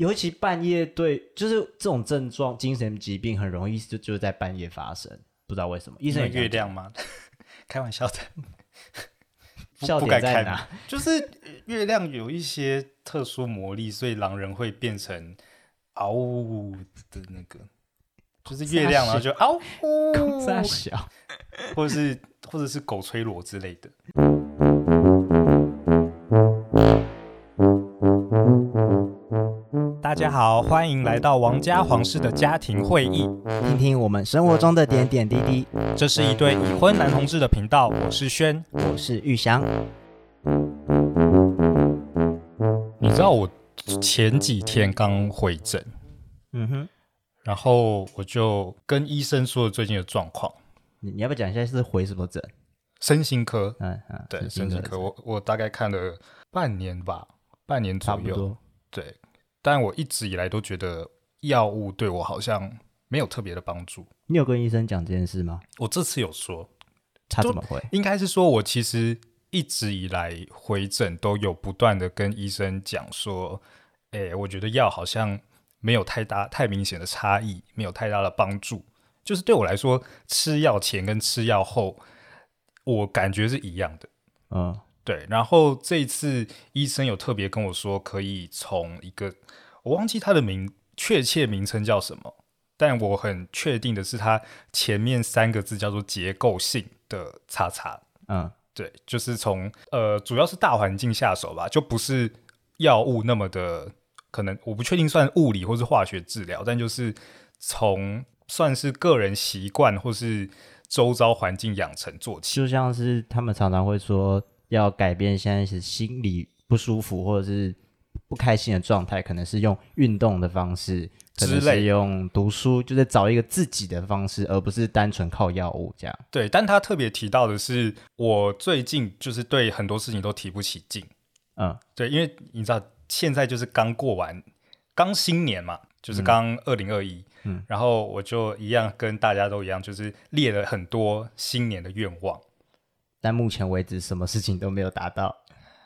尤其半夜对，就是这种症状，精神疾病很容易就就在半夜发生，不知道为什么。医生月亮吗？开玩笑的，笑点在哪？就是月亮有一些特殊魔力，所以狼人会变成嗷呜的那个，就是月亮，然后就嗷呜，三小，或者是或者是狗吹锣之类的。大家好，欢迎来到王家皇室的家庭会议，听听我们生活中的点点滴滴。这是一对已婚男同志的频道，我是轩，我是玉祥。你知道我前几天刚回诊，嗯哼，然后我就跟医生说了最近的状况。你你要不要讲一下是回什么诊？身心科，嗯嗯，对，身心科，我我大概看了半年吧，半年左右，对。但我一直以来都觉得药物对我好像没有特别的帮助。你有跟医生讲这件事吗？我这次有说，他怎么会？应该是说我其实一直以来回诊都有不断的跟医生讲说，哎，我觉得药好像没有太大、太明显的差异，没有太大的帮助。就是对我来说，吃药前跟吃药后，我感觉是一样的。嗯。对，然后这一次医生有特别跟我说，可以从一个我忘记他的名确切名称叫什么，但我很确定的是，它前面三个字叫做结构性的叉叉。嗯，对，就是从呃主要是大环境下手吧，就不是药物那么的可能，我不确定算物理或是化学治疗，但就是从算是个人习惯或是周遭环境养成做起，就像是他们常常会说。要改变现在是心里不舒服或者是不开心的状态，可能是用运动的方式，可能是用读书，就是找一个自己的方式，而不是单纯靠药物这样。对，但他特别提到的是，我最近就是对很多事情都提不起劲。嗯，对，因为你知道现在就是刚过完刚新年嘛，就是刚二零二一，嗯，然后我就一样跟大家都一样，就是列了很多新年的愿望。但目前为止，什么事情都没有达到，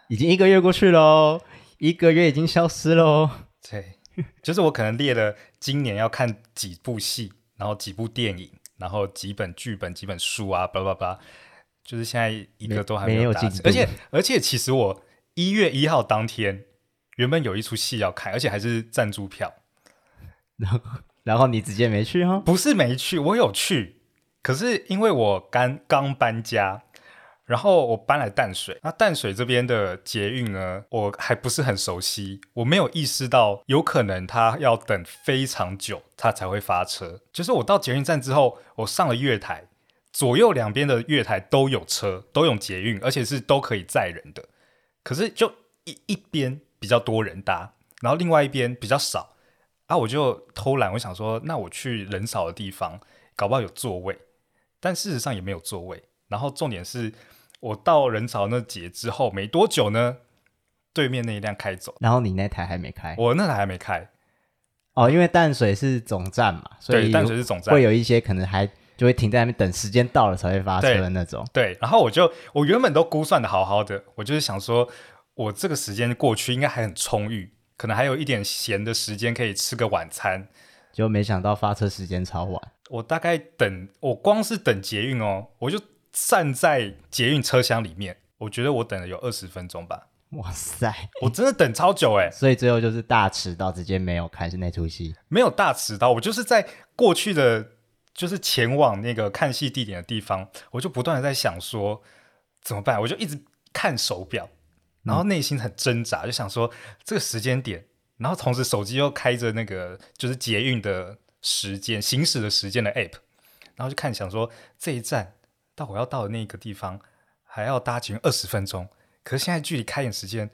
已经一个月过去喽，一个月已经消失喽。对，就是我可能列了今年要看几部戏，然后几部电影，然后几本剧本、几本书啊，叭叭叭，就是现在一个都还没有达成。而且，而且，其实我一月一号当天原本有一出戏要看，而且还是赞助票，然后，然后你直接没去哈？不是没去，我有去，可是因为我刚刚搬家。然后我搬来淡水，那淡水这边的捷运呢，我还不是很熟悉，我没有意识到有可能它要等非常久，它才会发车。就是我到捷运站之后，我上了月台，左右两边的月台都有车，都有捷运，而且是都可以载人的。可是就一一边比较多人搭，然后另外一边比较少，啊，我就偷懒，我想说，那我去人少的地方，搞不好有座位，但事实上也没有座位。然后重点是。我到人潮那节之后没多久呢，对面那一辆开走，然后你那台还没开，我那台还没开，哦，因为淡水是总站嘛，所以淡水是总站，会有一些可能还就会停在那边等时间到了才会发车的那种。对，对，然后我就我原本都估算的好好的，我就是想说，我这个时间过去应该还很充裕，可能还有一点闲的时间可以吃个晚餐，就没想到发车时间超晚。我大概等我光是等捷运哦，我就。站在捷运车厢里面，我觉得我等了有二十分钟吧。哇塞，我真的等超久哎！所以最后就是大迟到，直接没有看是那出戏。没有大迟到，我就是在过去的，就是前往那个看戏地点的地方，我就不断的在想说怎么办，我就一直看手表，然后内心很挣扎，嗯、就想说这个时间点，然后同时手机又开着那个就是捷运的时间行驶的时间的 app，然后就看想说这一站。到我要到的那个地方，还要搭捷运二十分钟。可是现在距离开演时间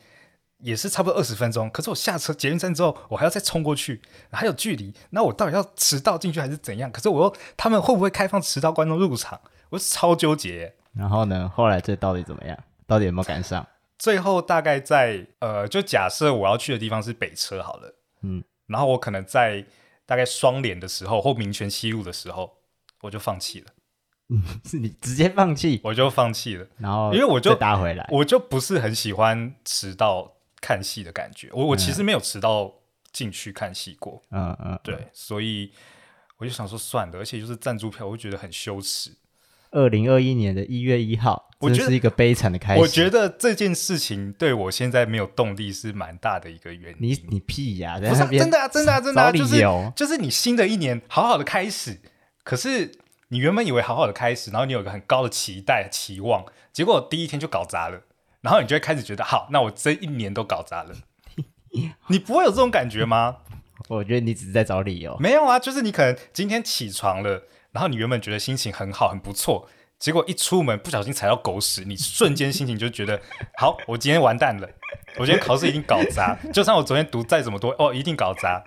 也是差不多二十分钟。可是我下车捷运站之后，我还要再冲过去，还有距离。那我到底要迟到进去还是怎样？可是我又他们会不会开放迟到观众入场？我超纠结。然后呢？后来这到底怎么样？到底有没有赶上？最后大概在呃，就假设我要去的地方是北车好了，嗯，然后我可能在大概双连的时候或民权西路的时候，我就放弃了。嗯，是你直接放弃，我就放弃了。然后，因为我就打回来，我就不是很喜欢迟到看戏的感觉。我我其实没有迟到进去看戏过。嗯嗯，对，所以我就想说算了，而且就是赞助票，我就觉得很羞耻。二零二一年的一月一号，我觉得是一个悲惨的开始。我觉得这件事情对我现在没有动力是蛮大的一个原因。你你屁呀、啊！不是、啊、真的啊，真的啊，真的啊，就是就是你新的一年好好的开始，可是你原本以为好好的开始，然后你有个很高的期待期望，结果第一天就搞砸了，然后你就会开始觉得好，那我这一年都搞砸了。你不会有这种感觉吗？我觉得你只是在找理由。没有啊，就是你可能今天起床了。然后你原本觉得心情很好，很不错，结果一出门不小心踩到狗屎，你瞬间心情就觉得好，我今天完蛋了，我今天考试一定搞砸，就算我昨天读再怎么多，哦，一定搞砸。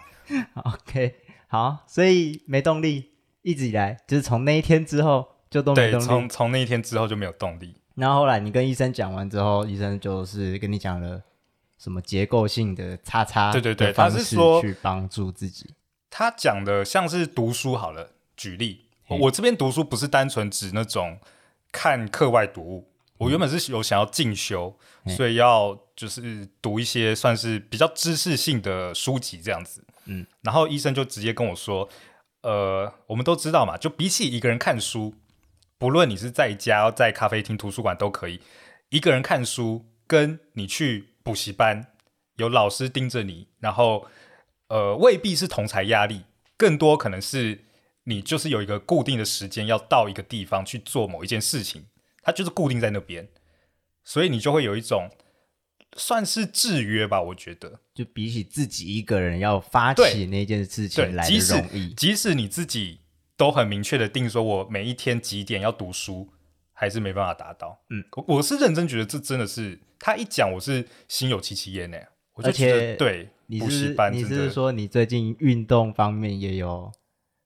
OK，好，所以没动力，一直以来就是从那一天之后就都没动力。从从那一天之后就没有动力。然后后来你跟医生讲完之后，医生就是跟你讲了什么结构性的叉叉，对对对，他是说去帮助自己。他讲的像是读书好了，举例。我这边读书不是单纯指那种看课外读物，我原本是有想要进修，所以要就是读一些算是比较知识性的书籍这样子。嗯，然后医生就直接跟我说，呃，我们都知道嘛，就比起一个人看书，不论你是在家、在咖啡厅、图书馆都可以，一个人看书，跟你去补习班，有老师盯着你，然后呃，未必是同才压力，更多可能是。你就是有一个固定的时间要到一个地方去做某一件事情，它就是固定在那边，所以你就会有一种算是制约吧，我觉得，就比起自己一个人要发起那件事情来的容易。即使你自己都很明确的定说，我每一天几点要读书，还是没办法达到。嗯，我是认真觉得这真的是他一讲，我是心有戚戚焉呢。而且对，你是班，你是说你最近运动方面也有？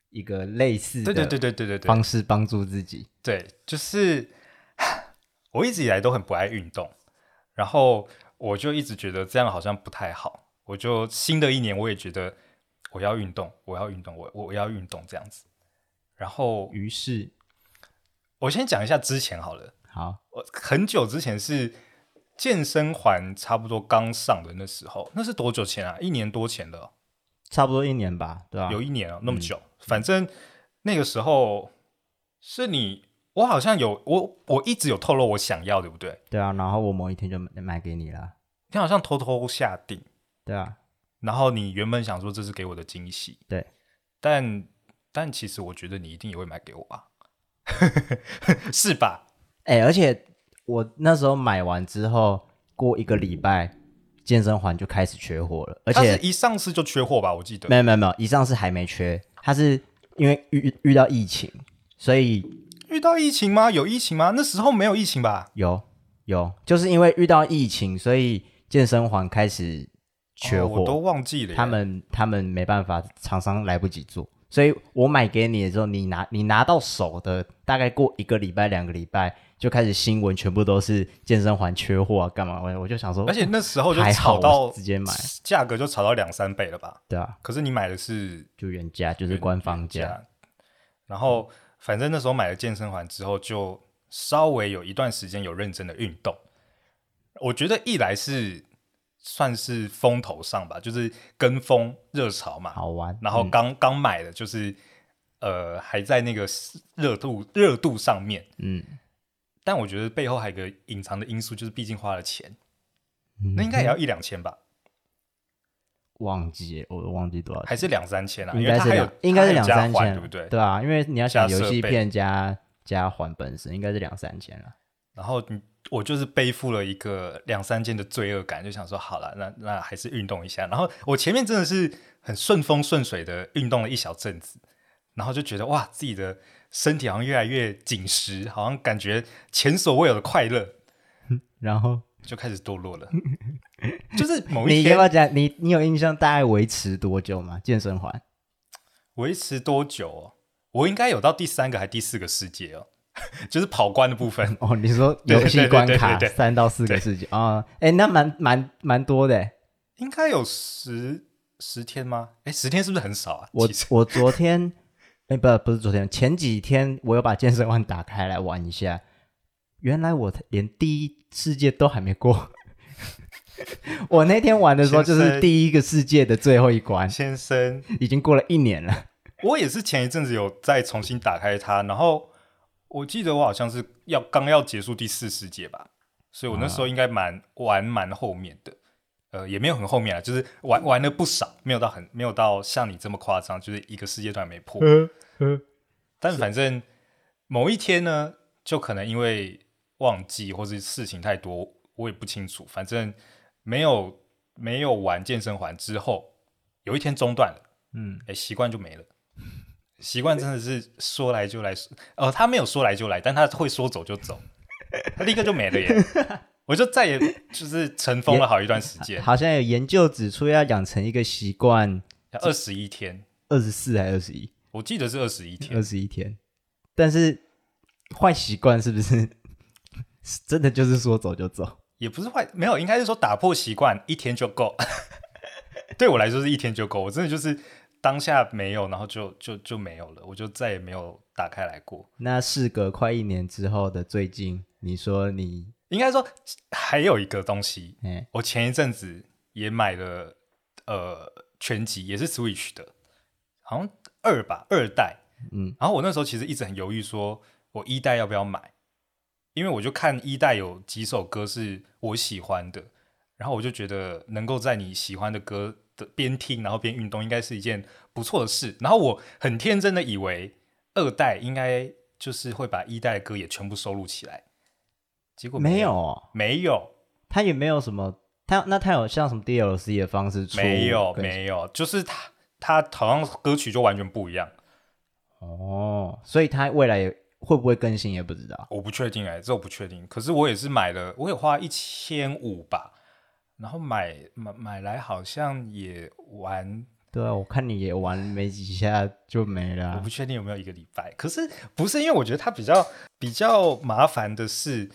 一个类似的对对对对对对方式帮助自己，对，就是 我一直以来都很不爱运动，然后我就一直觉得这样好像不太好，我就新的一年我也觉得我要运动，我要运动，我我要运动这样子，然后于是我先讲一下之前好了，好，我很久之前是健身环差不多刚上的那时候，那是多久前啊？一年多前的。差不多一年吧，对吧、啊？有一年了，那么久。嗯、反正那个时候是你，我好像有我，我一直有透露我想要，对不对？对啊。然后我某一天就买给你了。你好像偷偷下定，对啊。然后你原本想说这是给我的惊喜，对。但但其实我觉得你一定也会买给我吧？是吧？哎、欸，而且我那时候买完之后，过一个礼拜。健身环就开始缺货了，而且一上市就缺货吧？我记得没有没有没有，一上市还没缺，它是因为遇遇到疫情，所以遇到疫情吗？有疫情吗？那时候没有疫情吧？有有，就是因为遇到疫情，所以健身环开始缺货，哦，我都忘记了。他们他们没办法，厂商来不及做，所以我买给你的时候，你拿你拿到手的大概过一个礼拜两个礼拜。就开始新闻全部都是健身环缺货啊，干嘛？我我就想说，而且那时候就炒到直接买，价格就炒到两三倍了吧？对啊。可是你买的是就原价，就是官方价。然后反正那时候买了健身环之后，就稍微有一段时间有认真的运动。我觉得一来是算是风头上吧，就是跟风热潮嘛，好玩。然后刚刚、嗯、买的就是呃还在那个热度热度上面，嗯。但我觉得背后还有一个隐藏的因素，就是毕竟花了钱，嗯、那应该也要一两千吧？忘记，我都忘记多少钱，还是两三千啊？应该是两，应该是两三千，对不对？对啊，因为你要想游戏片加加还本身，应该是两三千了。然后我就是背负了一个两三千的罪恶感，就想说好了，那那还是运动一下。然后我前面真的是很顺风顺水的运动了一小阵子，然后就觉得哇，自己的。身体好像越来越紧实，好像感觉前所未有的快乐，然后就开始堕落了。就是某一天，你要不要讲？你你有印象大概维持多久吗？健身环维持多久哦？我应该有到第三个还第四个世界哦，就是跑关的部分哦。你说游戏关卡三到四个世界啊？哎、哦，那蛮蛮蛮多的，应该有十十天吗？哎，十天是不是很少啊？我我昨天。哎，不，不是昨天，前几天我有把健身环打开来玩一下。原来我连第一世界都还没过，我那天玩的时候就是第一个世界的最后一关，先生。已经过了一年了。我也是前一阵子有再重新打开它，然后我记得我好像是要刚要结束第四世界吧，所以我那时候应该蛮玩蛮后面的，呃，也没有很后面啊，就是玩玩了不少，没有到很没有到像你这么夸张，就是一个世界段没破。但反正某一天呢，就可能因为忘记或是事情太多，我也不清楚。反正没有没有玩健身环之后，有一天中断了，嗯，哎，习惯就没了。习惯真的是说来就来，哦，他没有说来就来，但他会说走就走，他立刻就没了耶。我就再也就是尘封了好一段时间。好像有研究指出，要养成一个习惯要二十一天，二十四还是二十一？我记得是二十一天，二十一天。但是坏习惯是不是真的就是说走就走？也不是坏，没有，应该是说打破习惯一天就够。对我来说是一天就够，我真的就是。当下没有，然后就就就没有了，我就再也没有打开来过。那事隔快一年之后的最近，你说你应该说还有一个东西，嗯、我前一阵子也买了，呃，全集也是 Switch 的，好像二吧，二代。嗯，然后我那时候其实一直很犹豫，说我一代要不要买，因为我就看一代有几首歌是我喜欢的，然后我就觉得能够在你喜欢的歌。的边听然后边运动应该是一件不错的事，然后我很天真的以为二代应该就是会把一代的歌也全部收录起来，结果没有，没有，他也没有什么，他那他有像什么 DLC 的方式出？没有，没有，就是他他好像歌曲就完全不一样。哦，所以他未来会不会更新也不知道，我不确定哎、欸，这我不确定。可是我也是买了，我也花一千五吧。然后买买买来好像也玩，对啊，我看你也玩没几下就没了。我不确定有没有一个礼拜，可是不是因为我觉得它比较比较麻烦的是，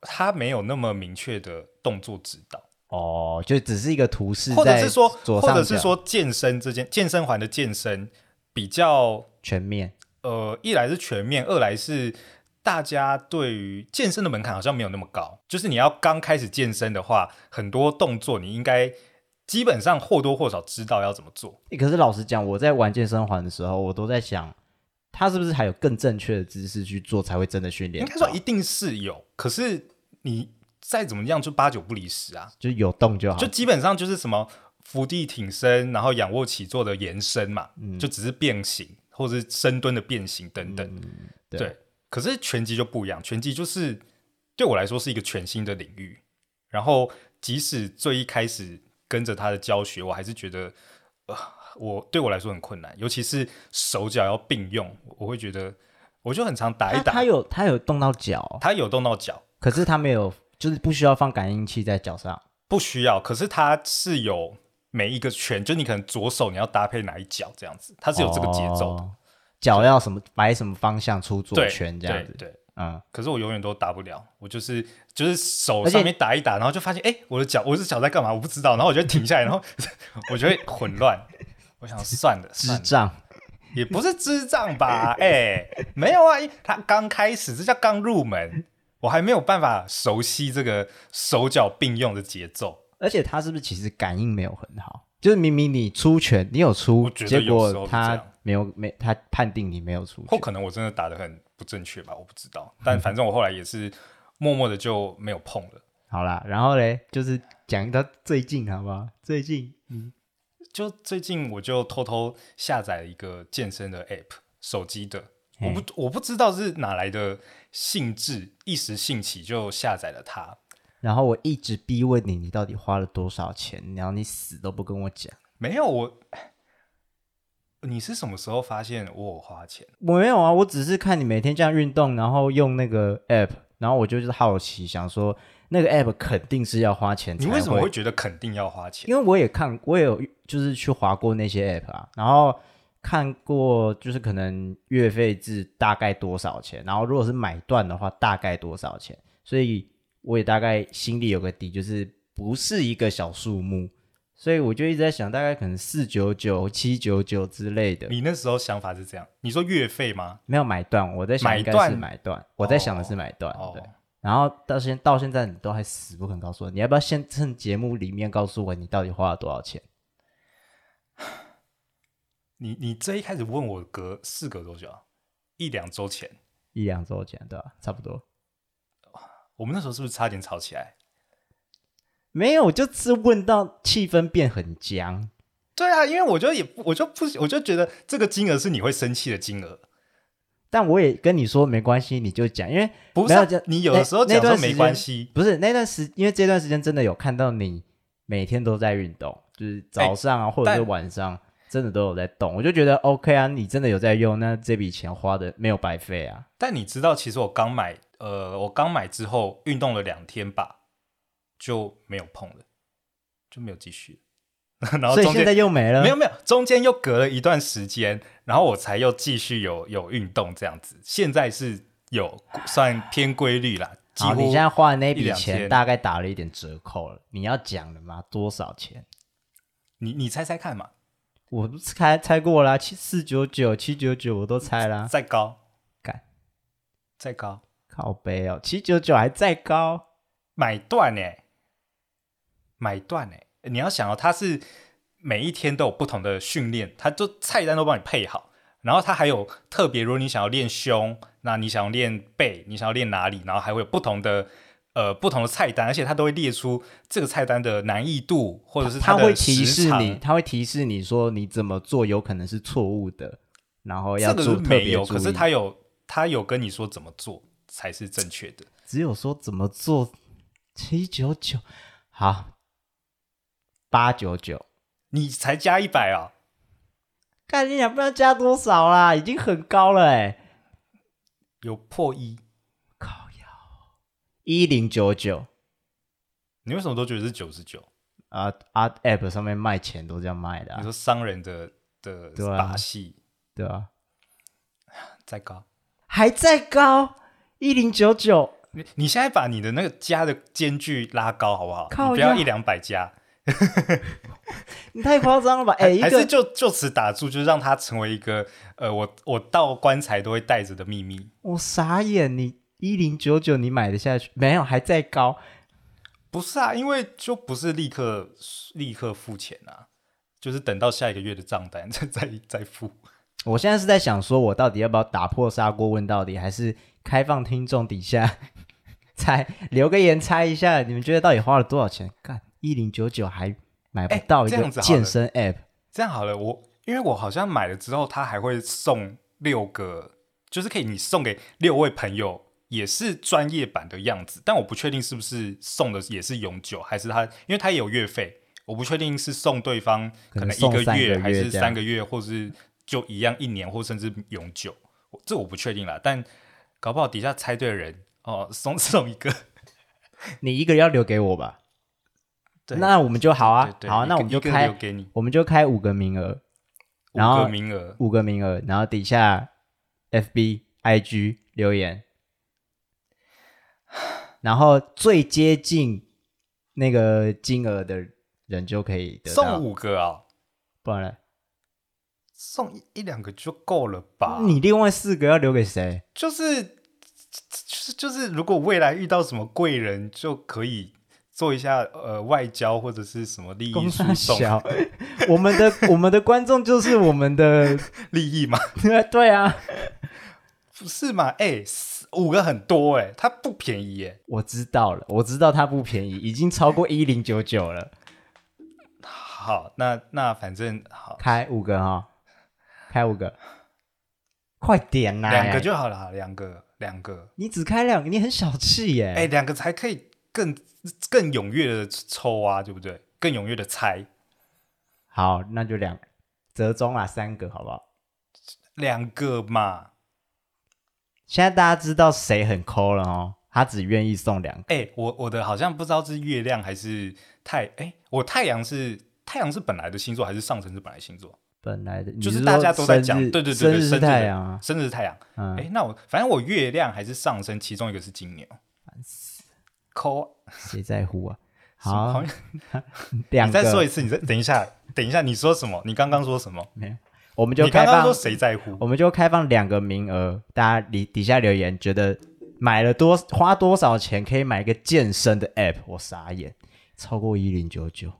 它没有那么明确的动作指导。哦，就只是一个图示，或者是说，或者是说健身这件健身环的健身比较全面。呃，一来是全面，二来是。大家对于健身的门槛好像没有那么高，就是你要刚开始健身的话，很多动作你应该基本上或多或少知道要怎么做。可是老实讲，我在玩健身环的时候，我都在想，他是不是还有更正确的姿势去做才会真的训练？应该说一定是有，可是你再怎么样就八九不离十啊，就有动就好，就基本上就是什么伏地挺身，然后仰卧起坐的延伸嘛，嗯、就只是变形或者是深蹲的变形等等，嗯、对。对可是拳击就不一样，拳击就是对我来说是一个全新的领域。然后即使最一开始跟着他的教学，我还是觉得，呃，我对我来说很困难，尤其是手脚要并用，我会觉得我就很常打一打。他，他有他有动到脚，他有动到脚，可是他没有，就是不需要放感应器在脚上，不需要。可是他是有每一个拳，就你可能左手你要搭配哪一脚这样子，它是有这个节奏的。哦脚要什么摆什么方向出左拳这样子，对，对对嗯。可是我永远都打不了，我就是就是手上面打一打，然后就发现哎，我的脚我的脚在干嘛？我不知道，然后我就停下来，然后 我就会混乱。我想算了，智障也不是智障吧？哎，没有啊，他刚开始这叫刚入门，我还没有办法熟悉这个手脚并用的节奏，而且他是不是其实感应没有很好？就是明明你出拳，你有出，结果他。没有没他判定你没有出，或可能我真的打的很不正确吧，我不知道。但反正我后来也是默默的就没有碰了。好啦，然后嘞，就是讲到最近好不好？最近，嗯，就最近我就偷偷下载了一个健身的 app，手机的。我不我不知道是哪来的兴致，一时兴起就下载了它。然后我一直逼问你，你到底花了多少钱？然后你死都不跟我讲。没有我。你是什么时候发现我有花钱？我没有啊，我只是看你每天这样运动，然后用那个 app，然后我就是好奇，想说那个 app 肯定是要花钱。你为什么会觉得肯定要花钱？因为我也看，我也有就是去划过那些 app 啊，然后看过就是可能月费制大概多少钱，然后如果是买断的话大概多少钱，所以我也大概心里有个底，就是不是一个小数目。所以我就一直在想，大概可能四九九、七九九之类的。你那时候想法是这样？你说月费吗？没有买断，我在想应该是买断。我在想的是买断。哦、对，然后到现到现在你都还死不肯告诉我，你要不要先趁节目里面告诉我你到底花了多少钱？你你这一开始问我隔事隔多久？一两周前，一两周前对吧？差不多。我们那时候是不是差点吵起来？没有，我就是问到气氛变很僵。对啊，因为我觉得也我就不我就觉得这个金额是你会生气的金额。但我也跟你说没关系，你就讲，因为不是你有的时候讲说没关系，不是那段时，因为这段时间真的有看到你每天都在运动，就是早上啊，或者是晚上，真的都有在动，我就觉得 OK 啊，你真的有在用，那这笔钱花的没有白费啊。但你知道，其实我刚买，呃，我刚买之后运动了两天吧，就没有碰了，就没有继续。然后所以现在又没了，没有没有，中间又隔了一段时间，然后我才又继续有有运动这样子。现在是有算偏规律啦。好，你现在花的那笔钱大概打了一点折扣了。你要讲的吗？多少钱？你你猜猜看嘛。我不是猜猜过啦，七四九九、七九九我都猜啦。再高，干，再高，靠背哦，七九九还再高，买断呢？买断呢？你要想哦，他是每一天都有不同的训练，他就菜单都帮你配好，然后他还有特别，如果你想要练胸，那你想要练背，你想要练哪里，然后还会有不同的呃不同的菜单，而且他都会列出这个菜单的难易度，或者是他，他会提示你，他会提示你说你怎么做有可能是错误的，然后要做特别注意。这个没有，可是他有他有跟你说怎么做才是正确的，只有说怎么做七九九好。八九九，你才加一百啊？看你俩不知道加多少啦，已经很高了哎，有破一，靠腰。一零九九，你为什么都觉得是九十九？啊啊，App 上面卖钱都这样卖的，啊，你说商人的的把戏，对啊，再高，还再高，一零九九，你你现在把你的那个加的间距拉高好不好？靠，你不要一两百加。你太夸张了吧？哎、欸，还是就就此打住，就让它成为一个呃，我我到棺材都会带着的秘密。我傻眼，你一零九九你买得下去？没有，还在高？不是啊，因为就不是立刻立刻付钱啊，就是等到下一个月的账单再再 再付。我现在是在想，说我到底要不要打破砂锅问到底，还是开放听众底下 猜留个言猜一下，你们觉得到底花了多少钱？干。一零九九还买不到一个健身 App，欸，这样好了，我因为我好像买了之后，他还会送六个，就是可以你送给六位朋友，也是专业版的样子，但我不确定是不是送的也是永久，还是他，因为他也有月费，我不确定是送对方可能一个月还是三个月，或是就一样一年或甚至永久，这我不确定啦，但搞不好底下猜对的人。哦，送送 一个，你一个要留给我吧。那我们就好啊，好，那我们就开，我们就开五个名额，然后五个名额，五个名额，然后底下 FB、IG 留言，然后最接近那个金额的人就可以得到。送五个啊，不然呢？送一一两个就够了吧？你另外四个要留给谁？就是就是就是，如果未来遇到什么贵人，就可以。做一下呃外交或者是什么利益输送，我们的我们的观众就是我们的 利益嘛？对啊，不是嘛？哎、欸，五个很多哎、欸，它不便宜哎、欸。我知道了，我知道它不便宜，已经超过一零九九了。好，那那反正好，开五个哈、哦，开五个，快点呐，两个就好了，两个两个，你只开两个，你很小气耶。哎、欸，两个才可以更。更踊跃的抽啊，对不对？更踊跃的猜。好，那就两折中啊，三个好不好？两个嘛。现在大家知道谁很抠了哦，他只愿意送两个。哎、欸，我我的好像不知道是月亮还是太哎、欸，我太阳是太阳是本来的星座还是上层是本来星座？本来的，就是大家都在讲，对对对，生日是太阳啊，生日是太阳。嗯，哎、欸，那我反正我月亮还是上升，其中一个是金牛。烦死，抠。谁在乎啊？好，两你再说一次，你再等一下，等一下，你说什么？你刚刚说什么？没有，我们就开放。谁在乎？我们就开放两个名额，大家底底下留言，觉得买了多花多少钱可以买一个健身的 app？我傻眼，超过一零九九，干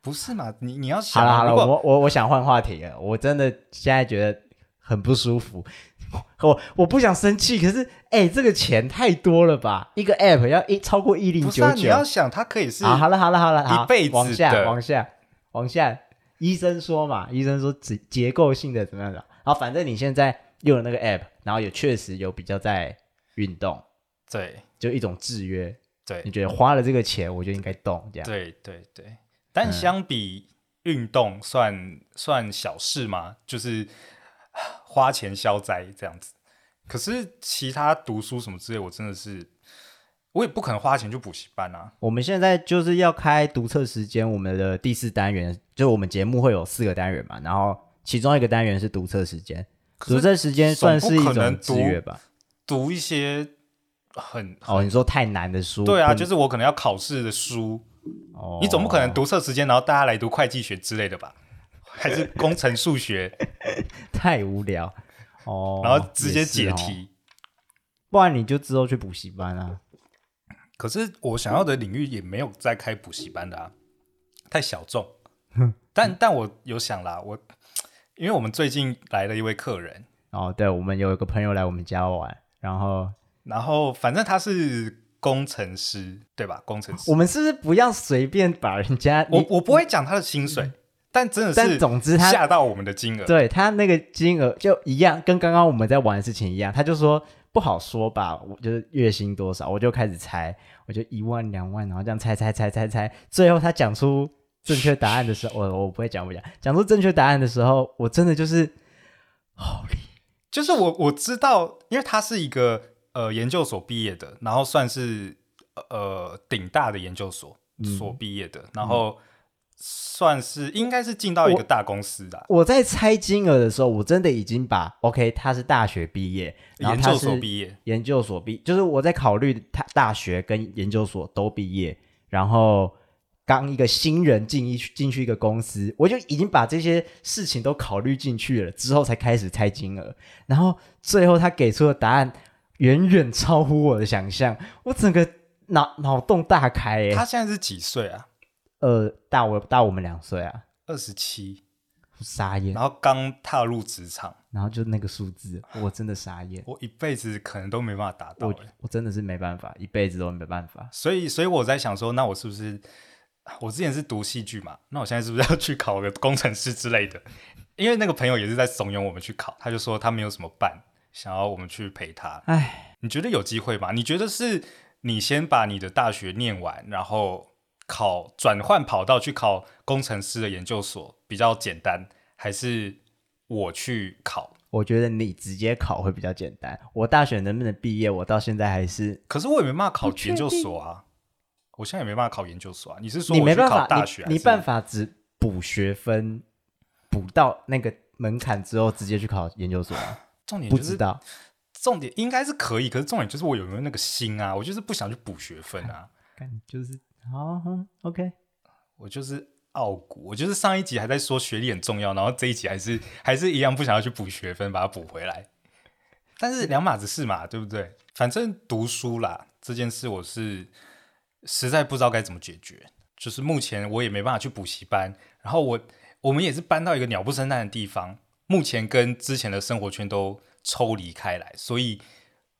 不是嘛？你你要想好了好了，我我我想换话题了，我真的现在觉得很不舒服。我我不想生气，可是哎、欸，这个钱太多了吧？一个 app 要一超过一零九九，你要想它可以是好好了好了好了，一辈子往下往下往下。医生说嘛，医生说结结构性的怎么样的？好，反正你现在用了那个 app，然后也确实有比较在运动，对，就一种制约。对，你觉得花了这个钱，我就应该动这样？对对对。但相比运动算，算、嗯、算小事嘛，就是。花钱消灾这样子，可是其他读书什么之类，我真的是，我也不可能花钱去补习班啊。我们现在就是要开读册时间，我们的第四单元，就我们节目会有四个单元嘛，然后其中一个单元是读册时间，读册时间算是一种制约吧？读一些很，很哦，你说太难的书？对啊，就是我可能要考试的书，哦，你总不可能读册时间，然后大家来读会计学之类的吧？还是工程数学太无聊哦，然后直接解题，不然你就之后去补习班啊。可是我想要的领域也没有在开补习班的啊，太小众。但但我有想啦，我因为我们最近来了一位客人哦，对，我们有一个朋友来我们家玩，然后然后反正他是工程师，对吧？工程师，我们是不是不要随便把人家？我我不会讲他的薪水。嗯但真的是，但总之他吓到我们的金额，对他那个金额就一样，跟刚刚我们在玩的事情一样。他就说不好说吧，我就是月薪多少，我就开始猜，我就一万两万，然后这样猜猜猜猜猜，最后他讲出正确答案的时候，我 我不会讲不讲，讲出正确答案的时候，我真的就是，Holy，就是我我知道，因为他是一个呃研究所毕业的，然后算是呃顶大的研究所所毕业的，嗯、然后。嗯算是应该是进到一个大公司的。我在猜金额的时候，我真的已经把 OK，他是大学毕业，然后他是研究所毕业，研究所毕，就是我在考虑他大学跟研究所都毕业，然后刚一个新人进一进去一个公司，我就已经把这些事情都考虑进去了，之后才开始猜金额，然后最后他给出的答案远远超乎我的想象，我整个脑脑洞大开。他现在是几岁啊？呃，大我大我们两岁啊，二十七，傻眼。然后刚踏入职场，然后就那个数字，我真的傻眼。我一辈子可能都没办法达到，我我真的是没办法，一辈子都没办法。所以，所以我在想说，那我是不是我之前是读戏剧嘛？那我现在是不是要去考个工程师之类的？因为那个朋友也是在怂恿我们去考，他就说他没有什么伴，想要我们去陪他。哎，你觉得有机会吗？你觉得是你先把你的大学念完，然后？考转换跑道去考工程师的研究所比较简单，还是我去考？我觉得你直接考会比较简单。我大学能不能毕业，我到现在还是……可是我也没办法考研究所啊！我现在也没办法考研究所啊！你是说我去考大学你？你没办法只补学分，补到那个门槛之后直接去考研究所啊？重点、就是、不知道，重点应该是可以，可是重点就是我有没有那个心啊？我就是不想去补学分啊！就是。好、oh，OK，我就是傲骨，我就是上一集还在说学历很重要，然后这一集还是还是一样不想要去补学分，把它补回来。但是两码子事嘛，对不对？反正读书啦这件事，我是实在不知道该怎么解决。就是目前我也没办法去补习班，然后我我们也是搬到一个鸟不生蛋的地方，目前跟之前的生活圈都抽离开来，所以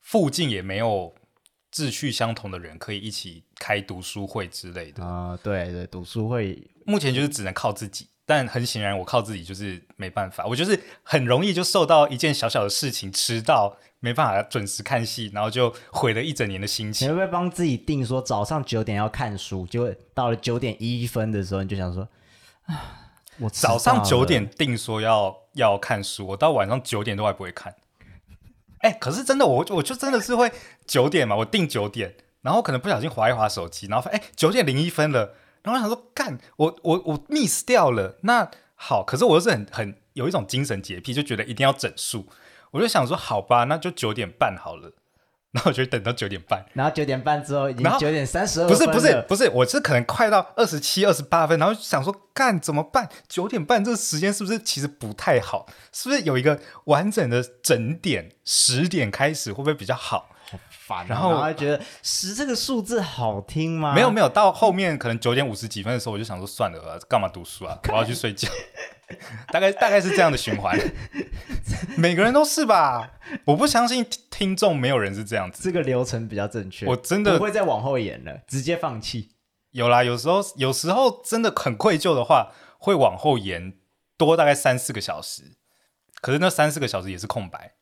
附近也没有。志趣相同的人可以一起开读书会之类的啊、呃，对对，读书会目前就是只能靠自己，但很显然我靠自己就是没办法，我就是很容易就受到一件小小的事情迟到，没办法准时看戏，然后就毁了一整年的心情。你会不会帮自己定说早上九点要看书，就到了九点一分的时候你就想说啊，我早上九点定说要要看书，我到晚上九点都还不会看。哎、可是真的，我我就真的是会九点嘛，我定九点，然后可能不小心划一划手机，然后哎九点零一分了，然后我想说干，我我我 miss 掉了。那好，可是我又是很很有一种精神洁癖，就觉得一定要整数，我就想说好吧，那就九点半好了。然后我就等到九点半，然后九点半之后已经九点三十二分。不是不是不是，我是可能快到二十七、二十八分，然后想说干怎么办？九点半这个时间是不是其实不太好？是不是有一个完整的整点十点开始会不会比较好？好烦，然后然后还觉得十这个数字好听吗？没有没有，到后面可能九点五十几分的时候，我就想说算了，干嘛读书啊？我要去睡觉。大概大概是这样的循环，每个人都是吧？我不相信听众没有人是这样子。这个流程比较正确，我真的不会再往后延了，直接放弃。有啦，有时候有时候真的很愧疚的话，会往后延多大概三四个小时。可是那三四个小时也是空白，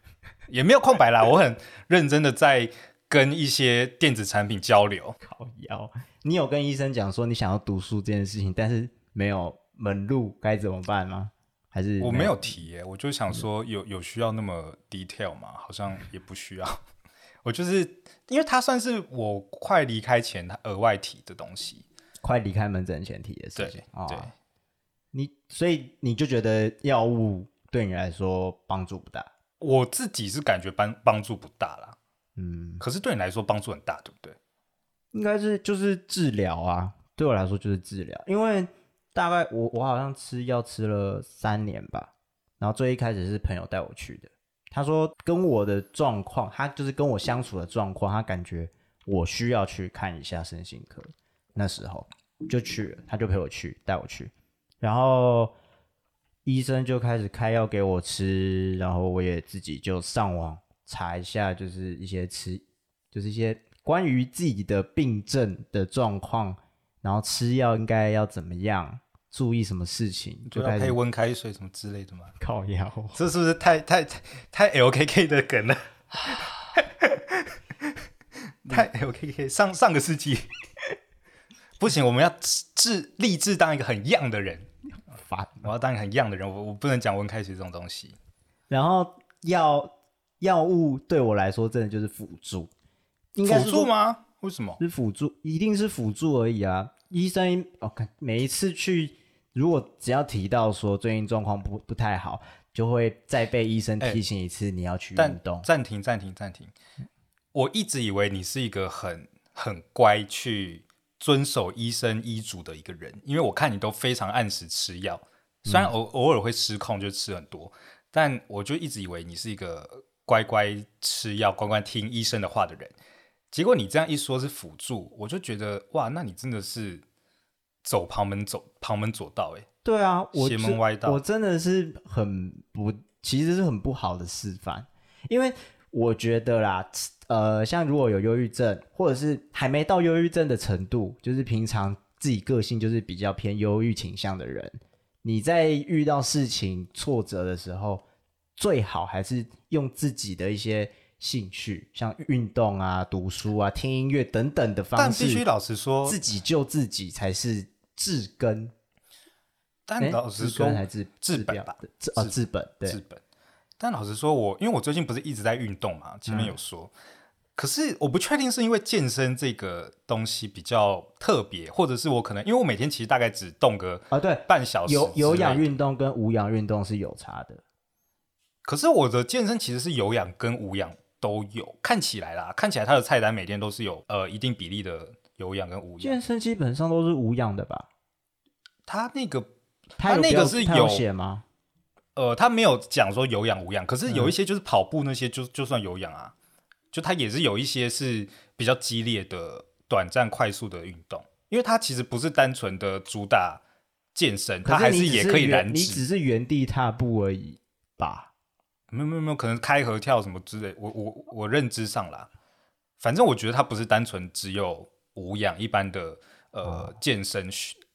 也没有空白啦。我很认真的在跟一些电子产品交流。靠腰，你有跟医生讲说你想要读书这件事情，但是没有。门路该怎么办吗？还是我没有提耶，我就想说有有需要那么 detail 吗？好像也不需要。我就是因为它算是我快离开前额外提的东西，快离开门诊前提的事情。对，对哦、你所以你就觉得药物对你来说帮助不大？我自己是感觉帮帮助不大啦。嗯，可是对你来说帮助很大，对不对？应该是就是治疗啊，对我来说就是治疗，因为。大概我我好像吃药吃了三年吧，然后最一开始是朋友带我去的，他说跟我的状况，他就是跟我相处的状况，他感觉我需要去看一下身心科，那时候就去了，他就陪我去带我去，然后医生就开始开药给我吃，然后我也自己就上网查一下，就是一些吃，就是一些关于自己的病症的状况，然后吃药应该要怎么样。注意什么事情？就要配温开水什么之类的吗？靠腰，这是不是太太太太 LKK 的梗了？太 LKK 上上个世纪不行，我们要志立志当一个很 young 的人。烦，我要当一个很 young 的人，我我不能讲温开水这种东西。然后药药物对我来说真的就是辅助，应该是辅助吗？为什么？是辅助，一定是辅助而已啊！医生，我、哦、看每一次去。如果只要提到说最近状况不不太好，就会再被医生提醒一次你要去运动。暂停，暂停，暂停。我一直以为你是一个很很乖去遵守医生医嘱的一个人，因为我看你都非常按时吃药，虽然偶偶尔会失控就吃很多，但我就一直以为你是一个乖乖吃药、乖乖听医生的话的人。结果你这样一说是辅助，我就觉得哇，那你真的是。走旁门走旁门左道，哎，对啊，我邪门歪道，我真的是很不，其实是很不好的示范，因为我觉得啦，呃，像如果有忧郁症，或者是还没到忧郁症的程度，就是平常自己个性就是比较偏忧郁倾向的人，你在遇到事情挫折的时候，最好还是用自己的一些兴趣，像运动啊、读书啊、听音乐等等的方式，但必须老实说，自己救自己才是。治根，但老实说，还是治本吧？治哦，治本对治本。但老实说，我因为我最近不是一直在运动嘛，前面有说，嗯、可是我不确定是因为健身这个东西比较特别，或者是我可能因为我每天其实大概只动个啊对半小时，有有氧运动跟无氧运动是有差的。可是我的健身其实是有氧跟无氧都有，看起来啦，看起来它的菜单每天都是有呃一定比例的。有氧跟无氧，健身基本上都是无氧的吧？他那个，他那个是有写吗？呃，他没有讲说有氧无氧，可是有一些就是跑步那些就就算有氧啊，就他也是有一些是比较激烈的、短暂、快速的运动，因为他其实不是单纯的主打健身，他还是也可以燃脂。你只是原地踏步而已吧？没有没有没有，可能开合跳什么之类。我我我认知上啦，反正我觉得他不是单纯只有。无氧一般的呃、哦、健身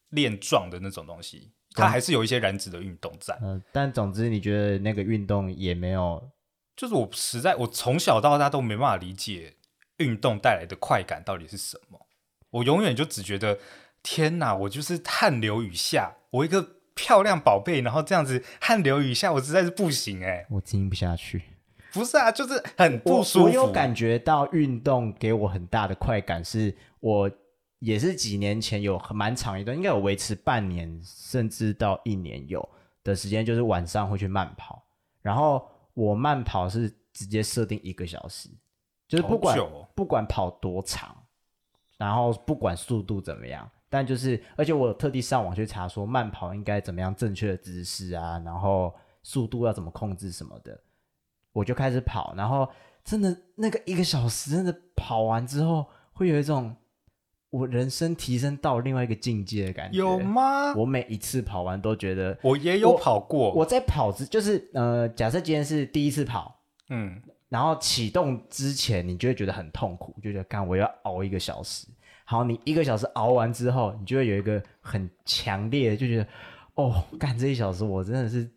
练壮的那种东西，它还是有一些燃脂的运动在。嗯、呃，但总之你觉得那个运动也没有，就是我实在我从小到大都没办法理解运动带来的快感到底是什么。我永远就只觉得天哪，我就是汗流雨下，我一个漂亮宝贝，然后这样子汗流雨下，我实在是不行哎、欸，我听不下去。不是啊，就是很不舒服。我，我有感觉到运动给我很大的快感，是我也是几年前有蛮长一段，应该有维持半年甚至到一年有的时间，就是晚上会去慢跑。然后我慢跑是直接设定一个小时，就是不管、哦、不管跑多长，然后不管速度怎么样，但就是而且我有特地上网去查说慢跑应该怎么样正确的姿势啊，然后速度要怎么控制什么的。我就开始跑，然后真的那个一个小时，真的跑完之后，会有一种我人生提升到另外一个境界的感觉。有吗？我每一次跑完都觉得，我也有跑过。我，我在跑之，就是呃，假设今天是第一次跑，嗯，然后启动之前，你就会觉得很痛苦，就觉得干我要熬一个小时。好，你一个小时熬完之后，你就会有一个很强烈的，就觉得哦，干这一小时我真的是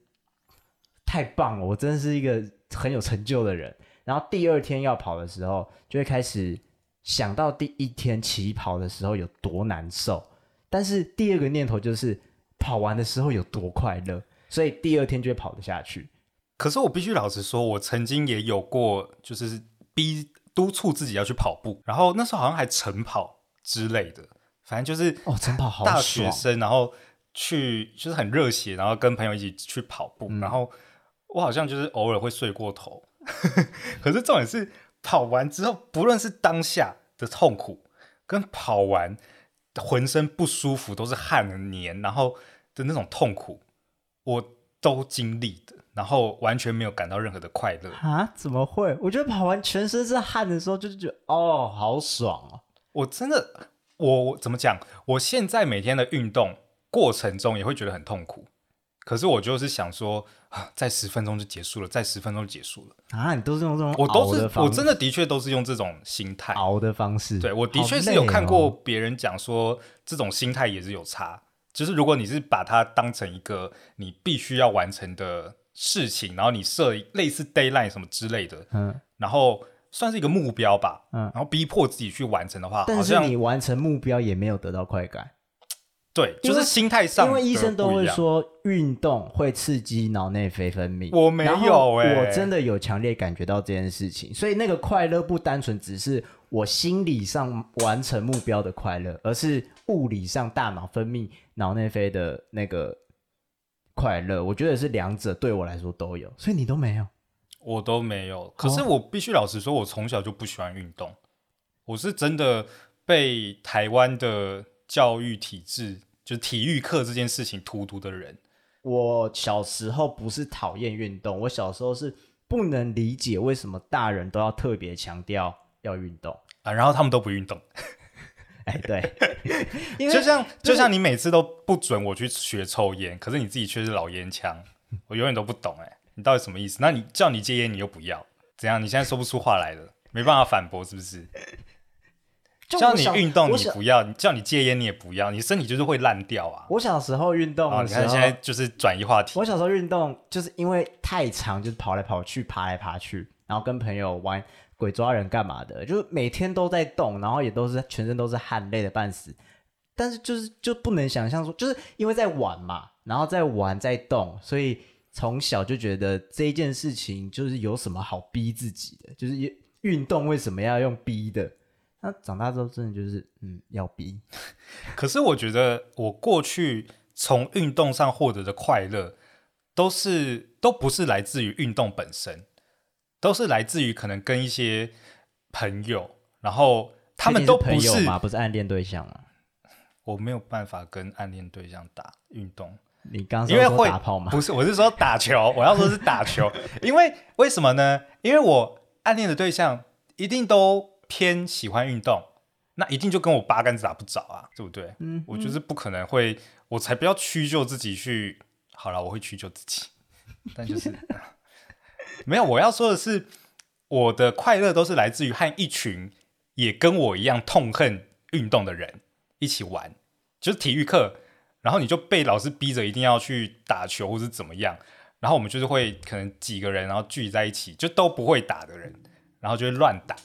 太棒了，我真的是一个很有成就的人。然后第二天要跑的时候，就会开始想到第一天起跑的时候有多难受，但是第二个念头就是跑完的时候有多快乐，所以第二天就会跑得下去。可是我必须老实说，我曾经也有过，就是逼督促自己要去跑步，然后那时候好像还晨跑之类的，反正就是哦，晨跑好大学生，然后去就是很热血，然后跟朋友一起去跑步，嗯、然后我好像就是偶尔会睡过头。可是重点是跑完之后，不论是当下的痛苦，跟跑完浑身不舒服，都是汗黏，然后的那种痛苦，我都经历的，然后完全没有感到任何的快乐啊？怎么会？我觉得跑完全身是汗的时候，就是觉得哦，好爽哦！我真的，我怎么讲？我现在每天的运动过程中也会觉得很痛苦。可是我就是想说，啊，再十分钟就结束了，再十分钟就结束了啊！你都是用这种，我都是，我真的的确都是用这种心态熬的方式。对，我的确是有看过别人讲说，这种心态也是有差。就是如果你是把它当成一个你必须要完成的事情，然后你设类似 deadline 什么之类的，嗯，然后算是一个目标吧，嗯，然后逼迫自己去完成的话，但是你完成目标也没有得到快感。对，就是心态上，因为医生都会说运动会刺激脑内啡分泌。我没有哎、欸，我真的有强烈感觉到这件事情，所以那个快乐不单纯只是我心理上完成目标的快乐，而是物理上大脑分泌脑内啡的那个快乐。我觉得是两者对我来说都有，所以你都没有，我都没有。可是我必须老实说，我从小就不喜欢运动，我是真的被台湾的。教育体制就是体育课这件事情荼毒的人。我小时候不是讨厌运动，我小时候是不能理解为什么大人都要特别强调要运动啊，然后他们都不运动。哎，对，因为就像就像你每次都不准我去学抽烟，可是你自己却是老烟枪，我永远都不懂哎，你到底什么意思？那你叫你戒烟，你又不要，怎样？你现在说不出话来了，没办法反驳，是不是？叫你运动你不要，叫你戒烟你也不要，你身体就是会烂掉啊！我小时候运动的时候，你看现在就是转移话题。我小时候运动就是因为太长，就是跑来跑去、爬来爬去，然后跟朋友玩鬼抓人干嘛的，就是每天都在动，然后也都是全身都是汗，累的半死。但是就是就不能想象说，就是因为在玩嘛，然后在玩在动，所以从小就觉得这件事情就是有什么好逼自己的，就是运动为什么要用逼的？那长大之后，真的就是嗯，要逼。可是我觉得，我过去从运动上获得的快乐，都是都不是来自于运动本身，都是来自于可能跟一些朋友，然后他们都不是，是朋友吗？不是暗恋对象吗？我没有办法跟暗恋对象打运动。你刚因为会打炮吗？不是，我是说打球。我要说是打球，因为为什么呢？因为我暗恋的对象一定都。偏喜欢运动，那一定就跟我八竿子打不着啊，对不对？嗯，我就是不可能会，我才不要屈就自己去。好了，我会屈就自己，但就是 没有。我要说的是，我的快乐都是来自于和一群也跟我一样痛恨运动的人一起玩，就是体育课，然后你就被老师逼着一定要去打球或是怎么样，然后我们就是会可能几个人，然后聚集在一起，就都不会打的人，然后就会乱打。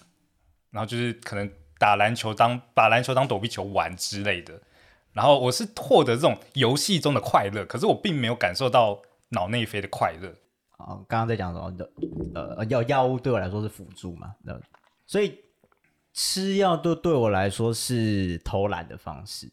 然后就是可能打篮球当把篮球当躲避球玩之类的，然后我是获得这种游戏中的快乐，可是我并没有感受到脑内啡的快乐。啊，刚刚在讲什么的？呃，药药物对我来说是辅助嘛，那所以吃药都对我来说是偷懒的方式。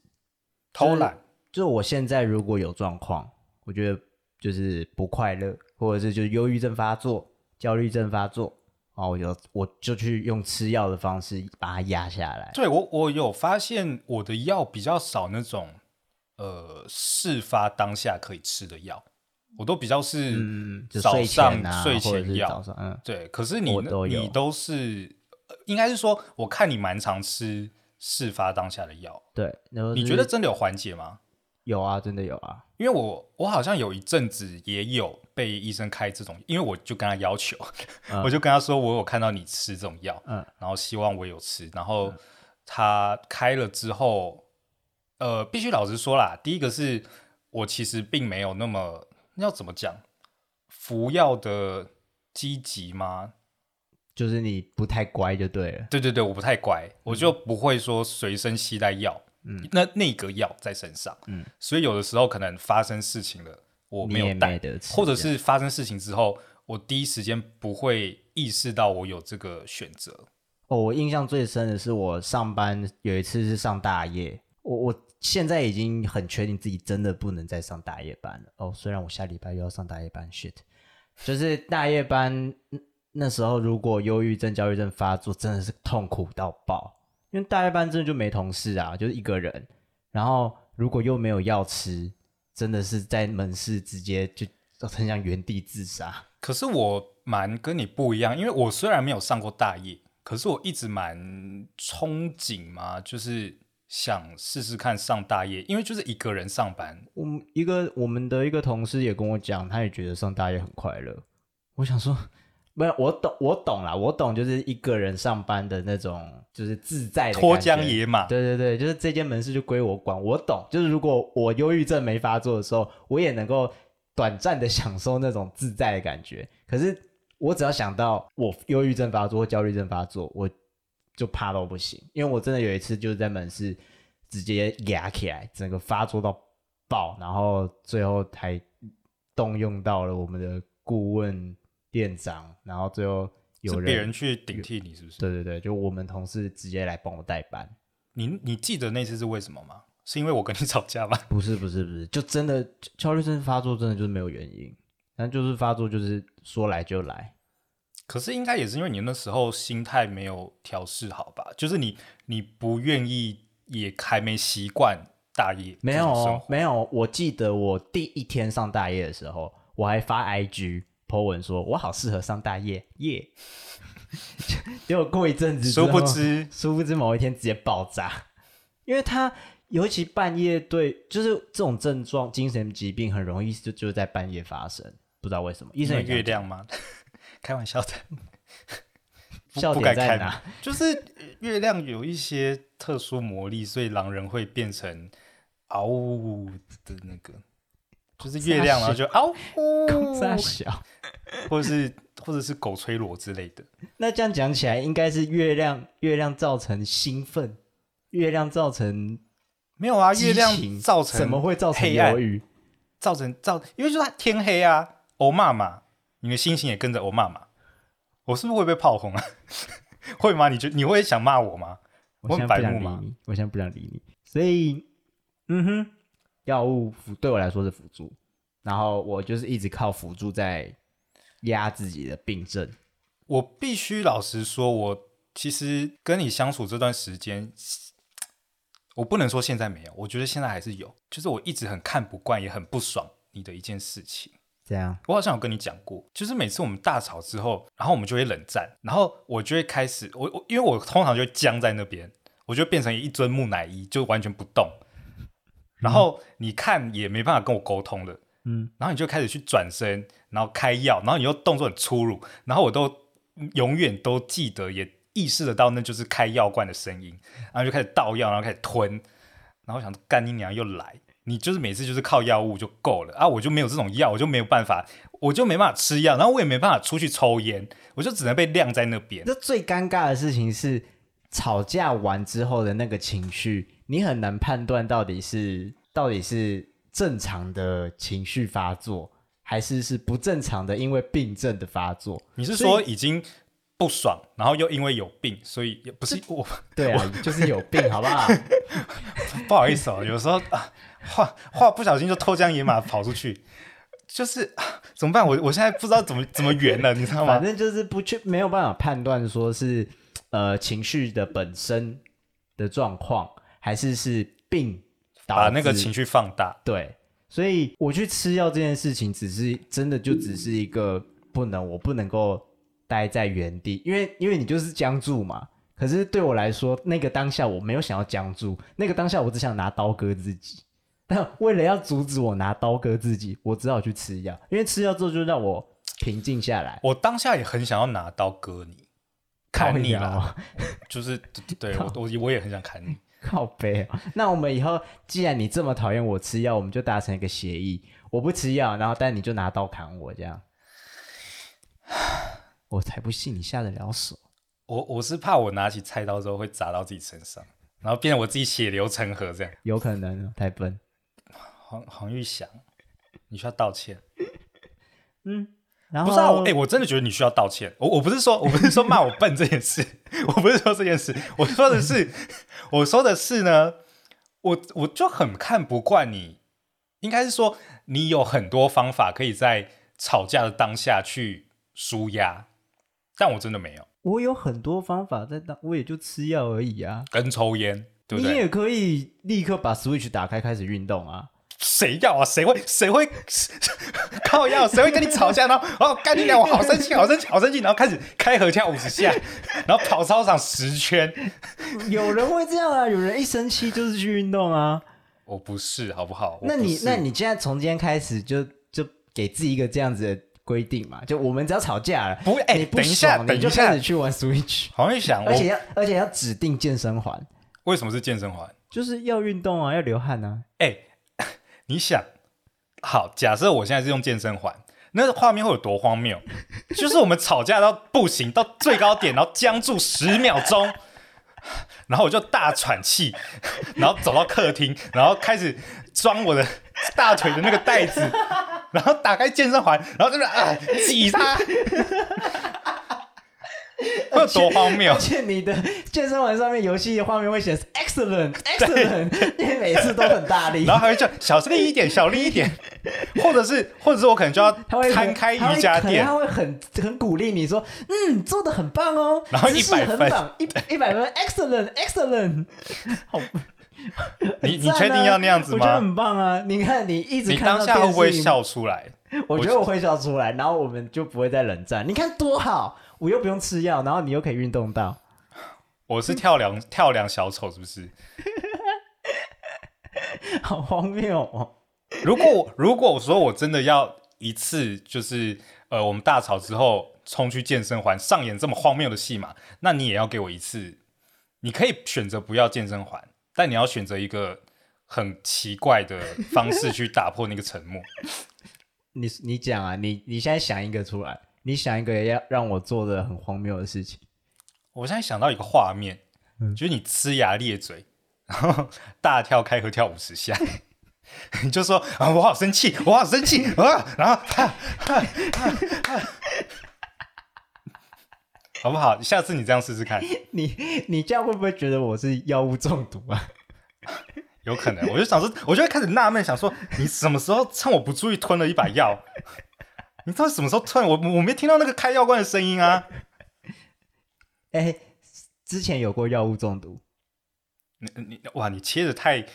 偷懒，就我现在如果有状况，我觉得就是不快乐，或者是就是忧郁症发作、焦虑症发作。哦，我就我就去用吃药的方式把它压下来。对，我我有发现我的药比较少那种，呃，事发当下可以吃的药。我都比较是早上睡前药嗯，对。可是你都你都是，呃应该是说，我看你蛮常吃事发当下的药，对，你觉得真的有缓解吗？有啊，真的有啊，因为我我好像有一阵子也有被医生开这种，因为我就跟他要求，嗯我就跟他说我有看到你吃这种药，嗯然后希望我有吃，然后他开了之后，呃，必须老实说啦，第一个是我其实并没有那么要怎么讲，服药的积极吗？就是你不太乖就对了，对对对，我不太乖，我就不会说随身携带药，嗯，那那个药在身上，嗯，所以有的时候可能发生事情了，我没有带或者是发生事情之后，我第一时间不会意识到我有这个选择。哦，我印象最深的是我上班有一次是上大夜，我我现在已经很确定自己真的不能再上大夜班了。哦，虽然我下礼拜又要上大夜班，shit，就是大夜班那那时候如果忧郁症、焦虑症发作，真的是痛苦到爆，因为大夜班真的就没同事啊，就是一个人，然后如果又没有药吃，真的是在门市直接就很想原地自杀。可是我蛮跟你不一样，因为我虽然没有上过大夜，可是我一直蛮憧憬嘛，就是想试试看上大夜，因为就是一个人上班，我们一个我们的一个同事也跟我讲，他也觉得上大夜很快乐。我想说，没有，我懂，我懂啦，我懂，就是一个人上班的那种，就是自在的脱缰野马。对对对，就是这间门市就归我管，我懂。就是如果我忧郁症没发作的时候，我也能够短暂的 享受那种自在的感觉。可是我只要想到我忧郁症发作或焦虑症发作，我就怕到不行。因为我真的有一次就是在门市直接压起来，整个发作到爆，然后最后还动用到了我们的顾问店长，然后最后有是别人人去顶替你，是不是？对对对，就我们同事直接来帮我代班。你你记得那次是为什么吗？是因为我跟你吵架吗？不是不是不是，就真的焦虑症发作，真的就是没有原因，但就是发作就是说来就来。可是应该也是因为你那时候心态没有调试好吧？就是你你不愿意，也还没习惯大夜没有没有，我记得我第一天上大夜的时候，我还发 IG po 文说，我好适合上大夜耶。结果过一阵子，殊不知殊不知某一天直接爆炸，因为他尤其半夜对，就是这种症状，精神疾病很容易就就在半夜发生，不知道为什么。医生月亮吗？开玩笑的，笑点在哪？就是月亮有一些特殊魔力，所以狼人会变成嗷呜的那个，就是月亮，然后就嗷呜，傻小。或者是或者是狗吹螺之类的。那这样讲起来，应该是月亮，月亮造成兴奋，月亮造成没有啊，月亮造成怎么会造成黑暗？造成造，因为就是它天黑啊，欧骂嘛，你的心情也跟着欧骂嘛。我是不是会被炮轰啊？会吗？你觉你会想骂我吗？我现在不？想理你，我现在不想理你。所以，嗯哼，药物辅对我来说是辅助，然后我就是一直靠辅助在压自己的病症。我必须老实说，我其实跟你相处这段时间，我不能说现在没有，我觉得现在还是有。就是我一直很看不惯，也很不爽你的一件事情。这样，我好像有跟你讲过，就是每次我们大吵之后，然后我们就会冷战，然后我就会开始，我我因为我通常就会僵在那边，我就变成一尊木乃伊，就完全不动。然后你看也没办法跟我沟通了，嗯，然后你就开始去转身，然后开药，然后你又动作很粗鲁，然后我都永远都记得，也意识得到那就是开药罐的声音，然后就开始倒药，然后开始吞，然后想干你娘又来。你就是每次就是靠药物就够了啊！我就没有这种药，我就没有办法，我就没办法吃药，然后我也没办法出去抽烟，我就只能被晾在那边。那最尴尬的事情是，吵架完之后的那个情绪，你很难判断到底是到底是正常的情绪发作，还是是不正常的因为病症的发作。你是说已经不爽，然后又因为有病，所以也不是我？对啊，就是有病，好不好？不好意思哦，有时候啊。话话不小心就脱缰野马跑出去，就是、啊、怎么办？我我现在不知道怎么怎么圆了，你知道吗？反正就是不去没有办法判断说是呃情绪的本身的状况，还是是病把那个情绪放大。对，所以我去吃药这件事情，只是真的就只是一个不能，我不能够待在原地，因为因为你就是僵住嘛。可是对我来说，那个当下我没有想要僵住，那个当下我只想拿刀割自己。但为了要阻止我拿刀割自己，我只好去吃药，因为吃药之后就让我平静下来。我当下也很想要拿刀割你，砍你啊！就是对我我我也很想砍你。靠背哦，那我们以后既然你这么讨厌我吃药，我们就达成一个协议，我不吃药，然后但你就拿刀砍我，这样，我才不信你下得了手。我我是怕我拿起菜刀之后会砸到自己身上，然后变成我自己血流成河这样。有可能，太笨。黄黄玉祥，你需要道歉。嗯，然后不是啊，哎、欸，我真的觉得你需要道歉。我我不是说 我不是说骂我笨这件事，我不是说这件事，我说的是，我说的是呢，我我就很看不惯你，应该是说你有很多方法可以在吵架的当下去舒压，但我真的没有。我有很多方法在当，我也就吃药而已啊，跟抽烟，对不对？你也可以立刻把 Switch 打开，开始运动啊。谁要啊？谁会？谁会？靠要？谁会跟你吵架呢？哦，干你娘！我好生气，好生气，好生气！然后开始开合跳五十下，然后跑操场十圈。有人会这样啊？有人一生气就是去运动啊？我不是，好不好？那你那你现在从今天开始就就给自己一个这样子的。规定嘛，就我们只要吵架了，不会，哎、欸，等一下，等一下，去玩 Switch。好像想，而且要，而且要指定健身环。为什么是健身环？就是要运动啊，要流汗啊。哎、欸，你想，好，假设我现在是用健身环，那个画面会有多荒谬？就是我们吵架到不行，到最高点，然后僵住十秒钟，然后我就大喘气，然后走到客厅，然后开始装我的大腿的那个袋子。然后打开健身环，然后在那啊挤它，会有 多荒谬？而且你的健身环上面游戏画面会显示 excellent excellent，因为每次都很大力，然后还会叫小力一点，小力一点，或者是或者是我可能就要摊开瑜伽垫，他会很很鼓励你说，嗯，做的很棒哦，然后一百分，一一百分 excellent excellent，好。你你确定要那样子吗？我觉得很棒啊！你看，你一直你当下会不会笑出来？我觉得我会笑出来，然后我们就不会再冷战。你看多好，我又不用吃药，然后你又可以运动到。我是跳梁跳梁小丑，是不是？好荒谬哦！如果如果我说我真的要一次，就是呃，我们大吵之后冲去健身环上演这么荒谬的戏码，那你也要给我一次。你可以选择不要健身环。但你要选择一个很奇怪的方式去打破那个沉默。你你讲啊，你你现在想一个出来，你想一个要让我做的很荒谬的事情。我现在想到一个画面，嗯、就是你呲牙咧嘴，然后大跳开合跳五十下，你就说啊，我好生气，我好生气啊，然后哈哈哈。好不好？下次你这样试试看。你你这样会不会觉得我是药物中毒啊？有可能，我就想说，我就会开始纳闷，想说你什么时候趁我不注意吞了一把药？你到底什么时候突然？我我没听到那个开药罐的声音啊！哎、欸，之前有过药物中毒。你你哇，你切的太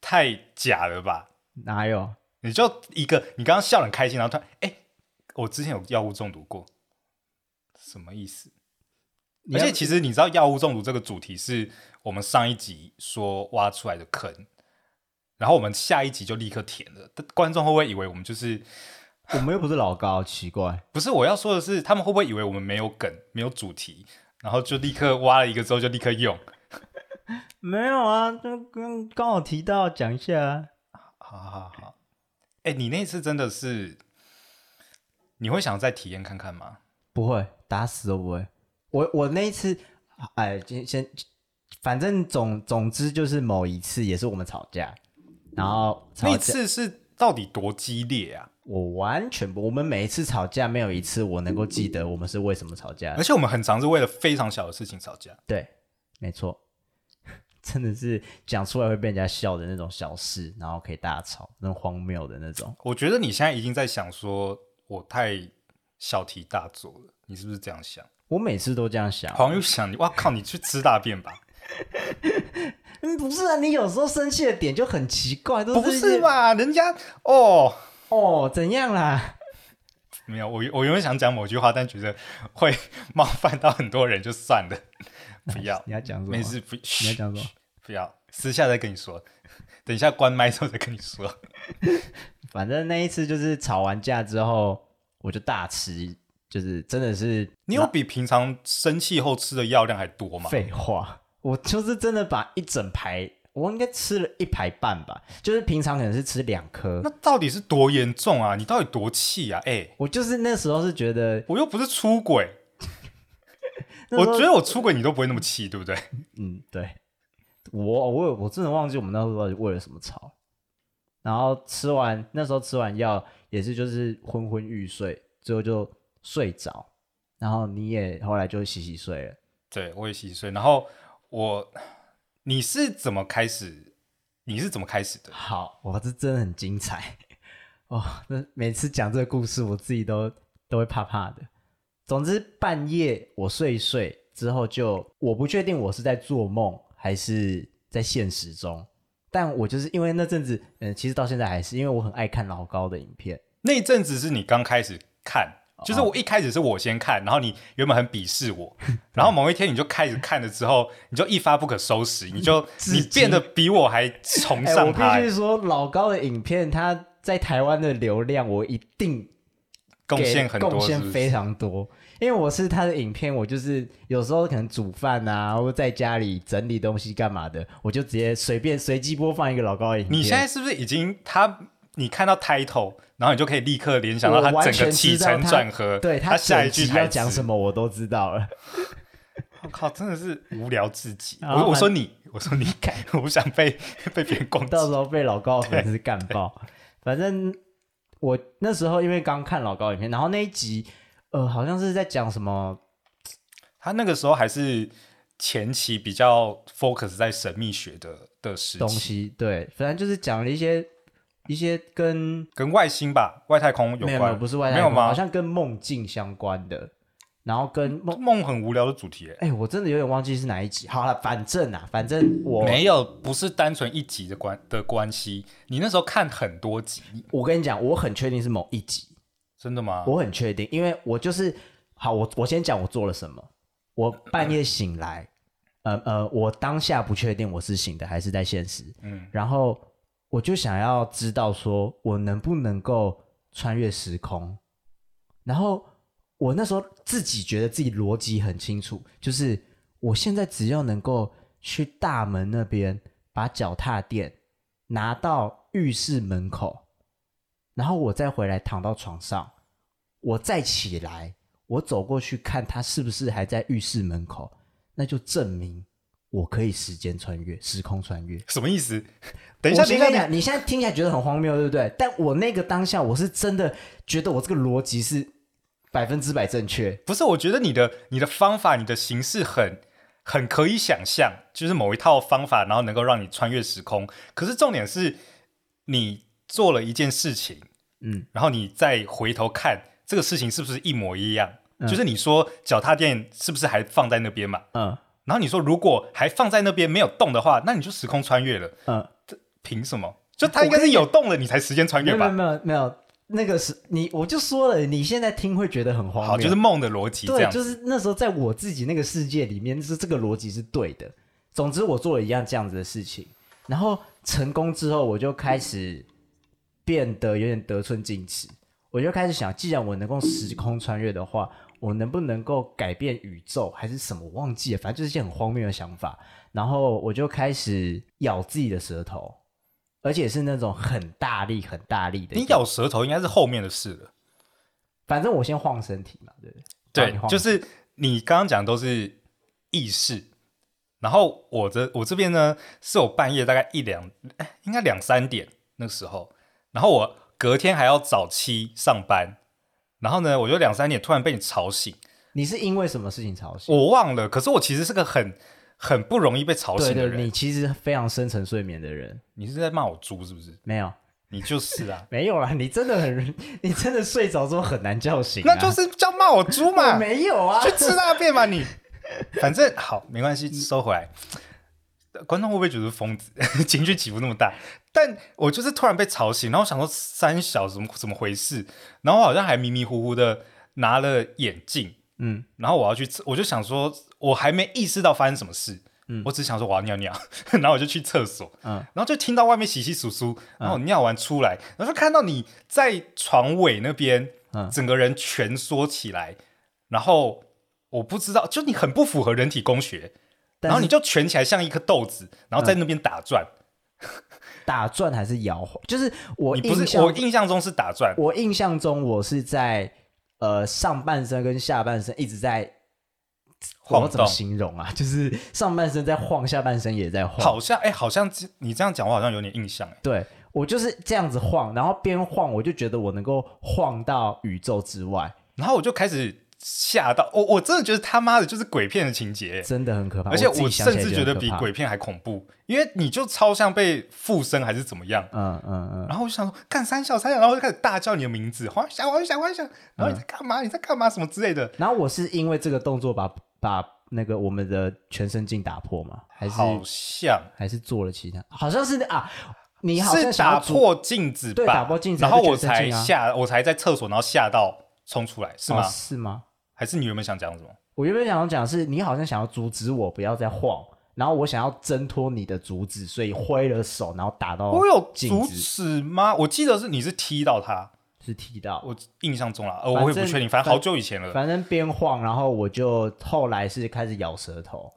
太假了吧？哪有？你就一个，你刚刚笑得很开心，然后突然哎、欸，我之前有药物中毒过，什么意思？而且其实你知道药物中毒这个主题是我们上一集说挖出来的坑，然后我们下一集就立刻填了。观众会不会以为我们就是我们又不是老高？奇怪，不是，我要说的是，他们会不会以为我们没有梗、没有主题，然后就立刻挖了一个之后就立刻用？没有啊，就刚刚好提到讲一下。好好好，哎、欸，你那次真的是，你会想再体验看看吗？不会，打死都不会。我我那一次，哎，先先，反正总总之就是某一次也是我们吵架，然后吵架那次是到底多激烈啊？我完全不，我们每一次吵架没有一次我能够记得我们是为什么吵架，而且我们很常是为了非常小的事情吵架。对，没错，真的是讲出来会被人家笑的那种小事，然后可以大吵，那种荒谬的那种。我觉得你现在已经在想说我太小题大做了，你是不是这样想？我每次都这样想。黄又想你，哇靠！你去吃大便吧。嗯，不是啊，你有时候生气的点就很奇怪，都是不是嘛？人家哦哦，怎样啦？没有，我我原本想讲某句话，但觉得会 冒犯到很多人，就算了，不要。你要讲什么？没事，不，你要讲什么？不要，私下再跟你说。等一下关麦之后再跟你说。反正那一次就是吵完架之后，我就大吃，就是真的是。你有比平常生气后吃的药量还多吗？废话，我就是真的把一整排，我应该吃了一排半吧。就是平常可能是吃两颗。那到底是多严重啊？你到底多气啊？哎、欸，我就是那时候是觉得，我又不是出轨，我觉得我出轨你都不会那么气，对不对？嗯，对。我我我真的忘记我们那时候到底为了什么吵，然后吃完那时候吃完药也是就是昏昏欲睡，最后就睡着，然后你也后来就洗洗睡了，对，我也洗洗睡，然后我你是怎么开始？你是怎么开始的？好，哇，这真的很精彩 哦！那每次讲这个故事，我自己都都会怕怕的。总之半夜我睡一睡之后就，就我不确定我是在做梦。还是在现实中，但我就是因为那阵子，嗯，其实到现在还是因为我很爱看老高的影片。那阵子是你刚开始看，就是我一开始是我先看，然后你原本很鄙视我，然后某一天你就开始看了之后，你就一发不可收拾，你就 你变得比我还崇尚他。欸，我必须说，老高的影片他在台湾的流量，我一定贡献很多，贡献非常多。因为我是他的影片，我就是有时候可能煮饭啊，或者在家里整理东西干嘛的，我就直接随便随机播放一个老高的影片。你现在是不是已经他？你看到 title，然后你就可以立刻联想到他整个起承转合，对他下一句要讲什么我都知道了。我靠，真的是无聊至极。我我说你，我说你改，我不想被被别人攻击，到时候被老高粉丝干爆。反正我那时候因为刚看老高影片，然后那一集。呃，好像是在讲什么？他那个时候还是前期比较 focus 在神秘学的的时东西，对，反正就是讲了一些一些跟跟外星吧、外太空有关，没有，不是外太空，没有吗？好像跟梦境相关的，然后跟梦梦很无聊的主题，哎，我真的有点忘记是哪一集。好了，反正啊，反正我没有，不是单纯一集的关的关系。你那时候看很多集，我跟你讲，我很确定是某一集。真的吗？我很确定，因为我就是好，我我先讲我做了什么。我半夜醒来，呃呃，我当下不确定我是醒的还是在现实，嗯，然后我就想要知道说我能不能够穿越时空。然后我那时候自己觉得自己逻辑很清楚，就是我现在只要能够去大门那边把脚踏垫拿到浴室门口，然后我再回来躺到床上。我再起来，我走过去看他是不是还在浴室门口，那就证明我可以时间穿越、时空穿越。什么意思？等一下，等一下，你现在听起来觉得很荒谬，对不对？但我那个当下，我是真的觉得我这个逻辑是百分之百正确。不是，我觉得你的你的方法、你的形式很很可以想象，就是某一套方法，然后能够让你穿越时空。可是重点是，你做了一件事情，嗯，然后你再回头看。这个事情是不是一模一样？嗯、就是你说脚踏垫是不是还放在那边嘛？嗯。然后你说如果还放在那边没有动的话，那你就时空穿越了。嗯。这凭什么？就它应该是有动了，你才时间穿越吧？没有没有没有，那个是你我就说了，你现在听会觉得很荒谬。好，就是梦的逻辑。对，就是那时候在我自己那个世界里面，是这个逻辑是对的。总之，我做了一样这样子的事情，然后成功之后，我就开始变得有点得寸进尺。我就开始想，既然我能够时空穿越的话，我能不能够改变宇宙，还是什么？我忘记了，反正就是一些很荒谬的想法。然后我就开始咬自己的舌头，而且是那种很大力、很大力的。你咬舌头应该是后面的事了。反正我先晃身体嘛，对不对？对，就是你刚刚讲的都是意识。然后我这我这边呢，是我半夜大概一两，哎，应该两三点那个时候，然后我。隔天还要早七上班，然后呢，我就两三点突然被你吵醒。你是因为什么事情吵醒？我忘了。可是我其实是个很很不容易被吵醒的人。你其实非常深层睡眠的人。你是在骂我猪是不是？没有，你就是啊。没有啦，你真的很，你真的睡着之后很难叫醒啊。那就是叫骂我猪嘛。没有啊，去吃大便嘛你。反正好，没关系，收回来。观众会不会觉得疯子？情绪起伏那么大？但我就是突然被吵醒，然后想说三小怎么怎么回事？然后我好像还迷迷糊糊的拿了眼镜，嗯，然后我要去，我就想说，我还没意识到发生什么事，嗯，我只想说我要尿尿，然后我就去厕所，嗯，然后就听到外面稀稀疏疏，然后我尿完出来，然后就看到你在床尾那边，嗯，整个人蜷缩起来，然后我不知道，就你很不符合人体工学。然后你就蜷起来像一颗豆子，然后在那边打转，嗯、打转还是摇晃？就是我印象，我印象中是打转。我印象中我是在呃上半身跟下半身一直在晃，我怎么形容啊？就是上半身在晃，下半身也在晃。好像哎，好像你这样讲，我好像有点印象哎。对，我就是这样子晃，然后边晃我就觉得我能够晃到宇宙之外，然后我就开始。吓到我，我真的觉得他妈的就是鬼片的情节，真的很可怕。而且我甚至觉得比鬼片还恐怖，因为你就超像被附身还是怎么样。嗯嗯嗯。然后我就想说，干三小三小，然后就开始大叫你的名字，黄小黄小黄小，然后你在干嘛？你在干嘛？什么之类的。然后我是因为这个动作把把那个我们的全身镜打破吗？还是好像还是做了其他？好像是啊，你好像是打破镜子，对，打破镜子，然后我才吓，我才在厕所，然后吓到。冲出来是吗？哦、是吗？还是你原本想讲什么？我原本想要讲的是，你好像想要阻止我不要再晃，然后我想要挣脱你的阻止，所以挥了手，然后打到。我有阻止吗？我记得是你是踢到他，是踢到。我印象中啦，我也不确定，反正好久以前了。反正边晃，然后我就后来是开始咬舌头。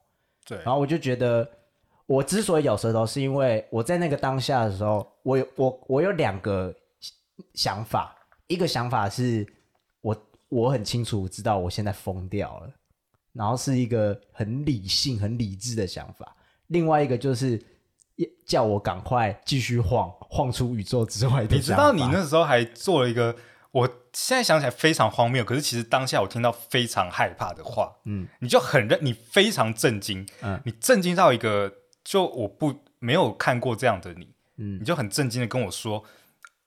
对，然后我就觉得，我之所以咬舌头，是因为我在那个当下的时候，我有我我有两个想法，一个想法是。我很清楚知道我现在疯掉了，然后是一个很理性、很理智的想法。另外一个就是叫我赶快继续晃，晃出宇宙之外的。你知道，你那时候还做了一个，我现在想起来非常荒谬，可是其实当下我听到非常害怕的话。嗯，你就很认，你非常震惊，嗯，你震惊到一个，就我不没有看过这样的你，嗯，你就很震惊的跟我说，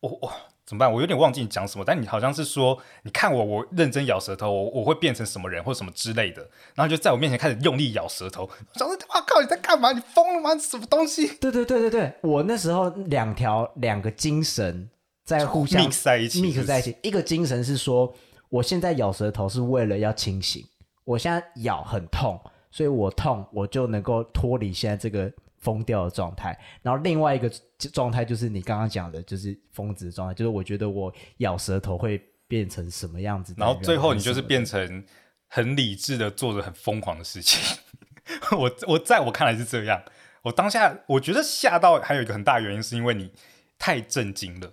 我我。怎么办？我有点忘记你讲什么，但你好像是说，你看我，我认真咬舌头，我我会变成什么人或什么之类的，然后就在我面前开始用力咬舌头。我想说，我靠，你在干嘛？你疯了吗？什么东西？对对对对对，我那时候两条两个精神在互相 mix 在一起，mix 在一起。一个精神是说，我现在咬舌头是为了要清醒，我现在咬很痛，所以我痛，我就能够脱离现在这个。疯掉的状态，然后另外一个状态就是你刚刚讲的，就是疯子的状态，就是我觉得我咬舌头会变成什么样子，然后最后你就是变成很理智的做着很疯狂的事情。我我在我看来是这样，我当下我觉得吓到还有一个很大原因是因为你太震惊了。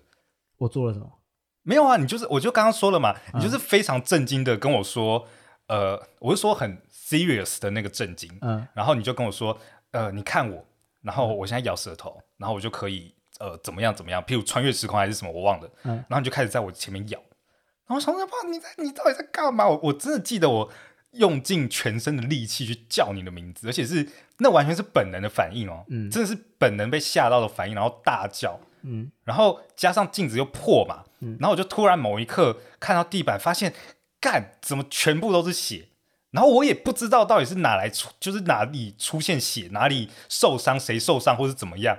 我做了什么？没有啊，你就是我就刚刚说了嘛，你就是非常震惊的跟我说，嗯、呃，我是说很 serious 的那个震惊，嗯，然后你就跟我说，呃，你看我。然后我现在咬舌头，然后我就可以呃怎么样怎么样，譬如穿越时空还是什么，我忘了。嗯，然后你就开始在我前面咬，然后我想说，爸，你在你到底在干嘛？我我真的记得我用尽全身的力气去叫你的名字，而且是那完全是本能的反应哦，嗯，真的是本能被吓到的反应，然后大叫，嗯，然后加上镜子又破嘛，嗯，然后我就突然某一刻看到地板，发现干怎么全部都是血。然后我也不知道到底是哪来出，就是哪里出现血，哪里受伤，谁受伤，或是怎么样，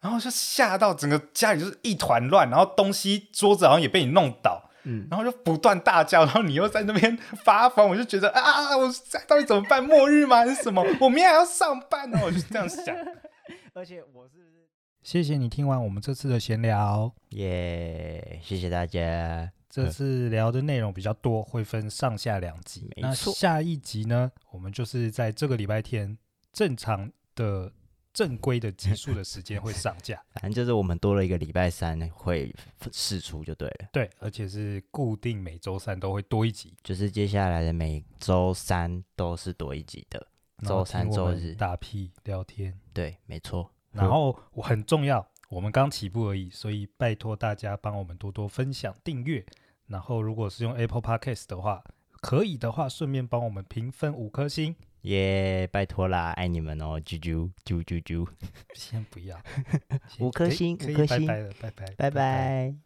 然后就吓到整个家里就是一团乱，然后东西桌子好像也被你弄倒，嗯，然后就不断大叫，然后你又在那边发疯，我就觉得啊，我到底怎么办？末日吗？还是什么？我明天还要上班呢，我就这样想。而且我是，谢谢你听完我们这次的闲聊，耶，谢谢大家。这次聊的内容比较多，会分上下两集。那下一集呢，我们就是在这个礼拜天正常的正规的集数的时间会上架。反正就是我们多了一个礼拜三会释出就对了。对，而且是固定每周三都会多一集，就是接下来的每周三都是多一集的。周三、周日打屁聊天。对，没错。然后我很重要，我们刚起步而已，所以拜托大家帮我们多多分享、订阅。然后，如果是用 Apple Podcast 的话，可以的话，顺便帮我们评分五颗星，耶！拜托啦，爱你们哦，啾啾啾啾啾，先不要，五颗星，五颗星，拜拜了，拜拜，拜拜。